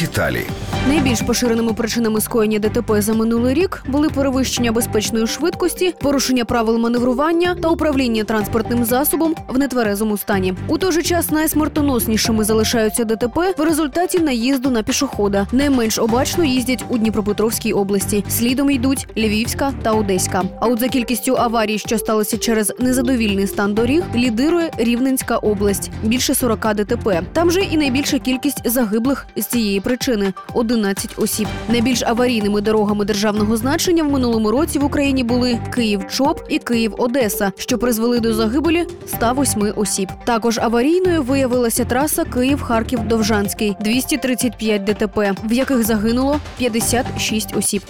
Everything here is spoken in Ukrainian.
Деталі. Найбільш поширеними причинами скоєння ДТП за минулий рік були перевищення безпечної швидкості, порушення правил маневрування та управління транспортним засобом в нетверезому стані. У той же час найсмертоноснішими залишаються ДТП в результаті наїзду на пішохода. Найменш обачно їздять у Дніпропетровській області. Слідом йдуть Львівська та Одеська. А от за кількістю аварій, що сталося через незадовільний стан доріг, лідирує Рівненська область більше 40 ДТП. Там же і найбільша кількість загиблих з цієї причини 11 осіб. Найбільш аварійними дорогами державного значення в минулому році в Україні були Київ-Чоп і Київ-Одеса, що призвели до загибелі 108 осіб. Також аварійною виявилася траса Київ-Харків-Довжанський 235 ДТП, в яких загинуло 56 осіб.